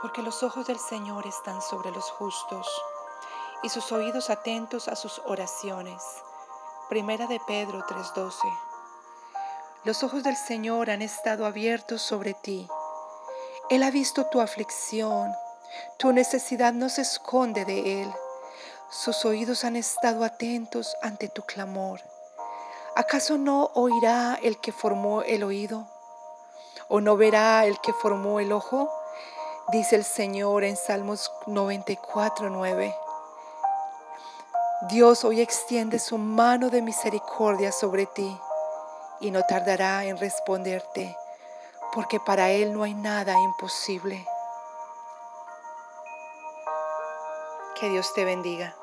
porque los ojos del Señor están sobre los justos y sus oídos atentos a sus oraciones. Primera de Pedro 3:12. Los ojos del Señor han estado abiertos sobre ti. Él ha visto tu aflicción, tu necesidad no se esconde de Él. Sus oídos han estado atentos ante tu clamor. ¿Acaso no oirá el que formó el oído? ¿O no verá el que formó el ojo? Dice el Señor en Salmos 94, 9. Dios hoy extiende su mano de misericordia sobre ti y no tardará en responderte, porque para Él no hay nada imposible. Que Dios te bendiga.